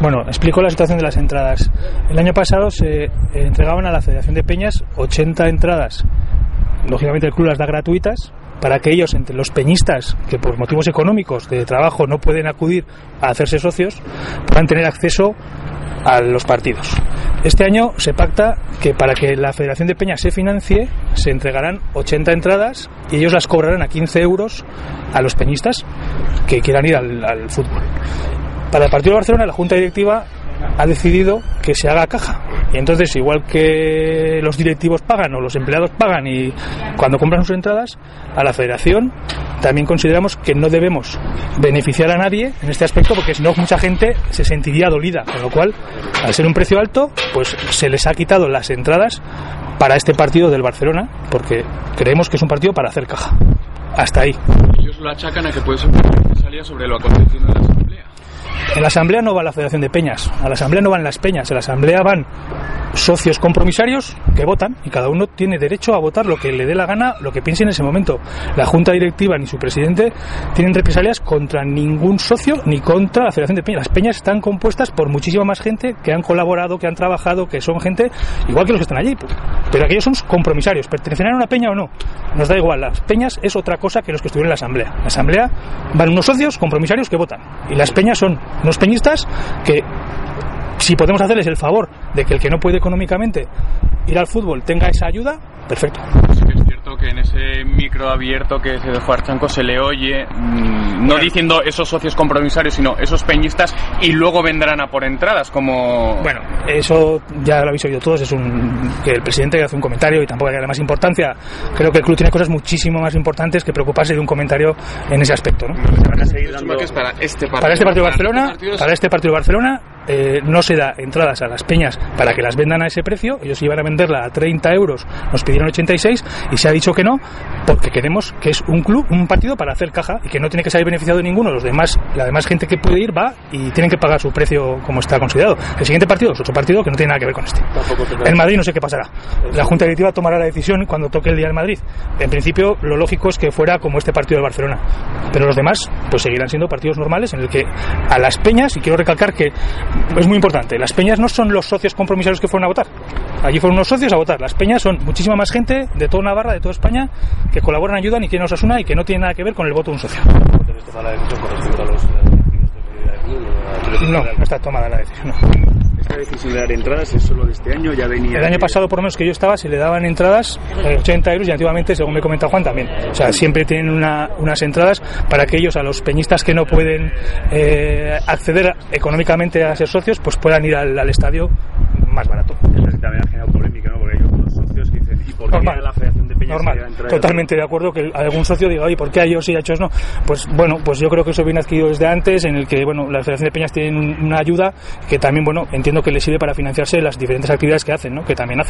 Bueno, explico la situación de las entradas. El año pasado se entregaban a la Federación de Peñas 80 entradas. Lógicamente el club las da gratuitas para que ellos, entre los peñistas que por motivos económicos de trabajo no pueden acudir a hacerse socios, puedan tener acceso a los partidos. Este año se pacta que para que la Federación de Peñas se financie, se entregarán 80 entradas y ellos las cobrarán a 15 euros a los peñistas que quieran ir al, al fútbol. Para el partido de Barcelona, la Junta Directiva ha decidido que se haga caja. Y entonces, igual que los directivos pagan o los empleados pagan y cuando compran sus entradas, a la federación también consideramos que no debemos beneficiar a nadie en este aspecto porque si no mucha gente se sentiría dolida. Con lo cual, al ser un precio alto, pues se les ha quitado las entradas para este partido del Barcelona porque creemos que es un partido para hacer caja. Hasta ahí. Ellos lo achacan a que puede ser sobre lo acontecido. En la Asamblea no va la Federación de Peñas, a la Asamblea no van las peñas, en la Asamblea van socios compromisarios que votan y cada uno tiene derecho a votar lo que le dé la gana, lo que piense en ese momento. La Junta Directiva ni su presidente tienen represalias contra ningún socio ni contra la Federación de Peñas. Las peñas están compuestas por muchísima más gente que han colaborado, que han trabajado, que son gente igual que los que están allí. Pero aquellos son compromisarios, pertenecerán a una peña o no. Nos da igual, las peñas es otra cosa que los que estuvieron en la Asamblea. En la Asamblea van unos socios compromisarios que votan y las peñas son unos peñistas que si podemos hacerles el favor de que el que no puede económicamente ir al fútbol tenga esa ayuda, perfecto. Que en ese micro abierto que se dejó Archanco se le oye, mmm, no diciendo esos socios compromisarios, sino esos peñistas y luego vendrán a por entradas, como... Bueno, eso ya lo habéis oído todos, es un que el presidente hace un comentario y tampoco hay que darle más importancia. Creo que el club tiene cosas muchísimo más importantes que preocuparse de un comentario en ese aspecto. ¿no? Van a seguir dando... que es para este partido. Para este partido de Barcelona, para este partido de Barcelona eh, no se da entradas a las peñas para que las vendan a ese precio, ellos iban a venderla a 30 euros, nos pidieron 86 y se ha dicho que no porque queremos que es un club, un partido para hacer caja y que no tiene que salir beneficiado ninguno, los demás, la demás gente que puede ir va y tienen que pagar su precio como está considerado. El siguiente partido es otro partido que no tiene nada que ver con este. En Madrid no sé qué pasará. La Junta Directiva tomará la decisión cuando toque el día en Madrid. En principio lo lógico es que fuera como este partido de Barcelona, pero los demás pues seguirán siendo partidos normales en el que a las peñas, y quiero recalcar que es muy importante. Las peñas no son los socios compromisarios que fueron a votar. Allí fueron unos socios a votar. Las peñas son muchísima más gente de toda Navarra, de toda España, que colaboran, ayudan y que nos asuna y que no tiene nada que ver con el voto de un socio. No, no está tomada la decisión. No. ¿Esta decisión de dar entradas es solo de este año? ya venía El año pasado, por lo menos que yo estaba, se le daban entradas eh, 80 euros y antiguamente, según me comenta Juan, también. O sea, siempre tienen una, unas entradas para que ellos, a los peñistas que no pueden eh, acceder económicamente a ser socios, pues puedan ir al, al estadio más barato. Eso también ha generado polémica, ¿no? Porque hay otros socios que dicen, ¿y por Normal. qué la Federación de Peñas Normal, totalmente de acuerdo que algún socio diga, oye, ¿por qué a ellos sí y a ellos no? Pues bueno, pues yo creo que eso viene adquirido desde antes, en el que, bueno, la Federación de Peñas tiene una ayuda que también, bueno, entiendo que les sirve para financiarse las diferentes actividades que hacen, ¿no? Que también hacen.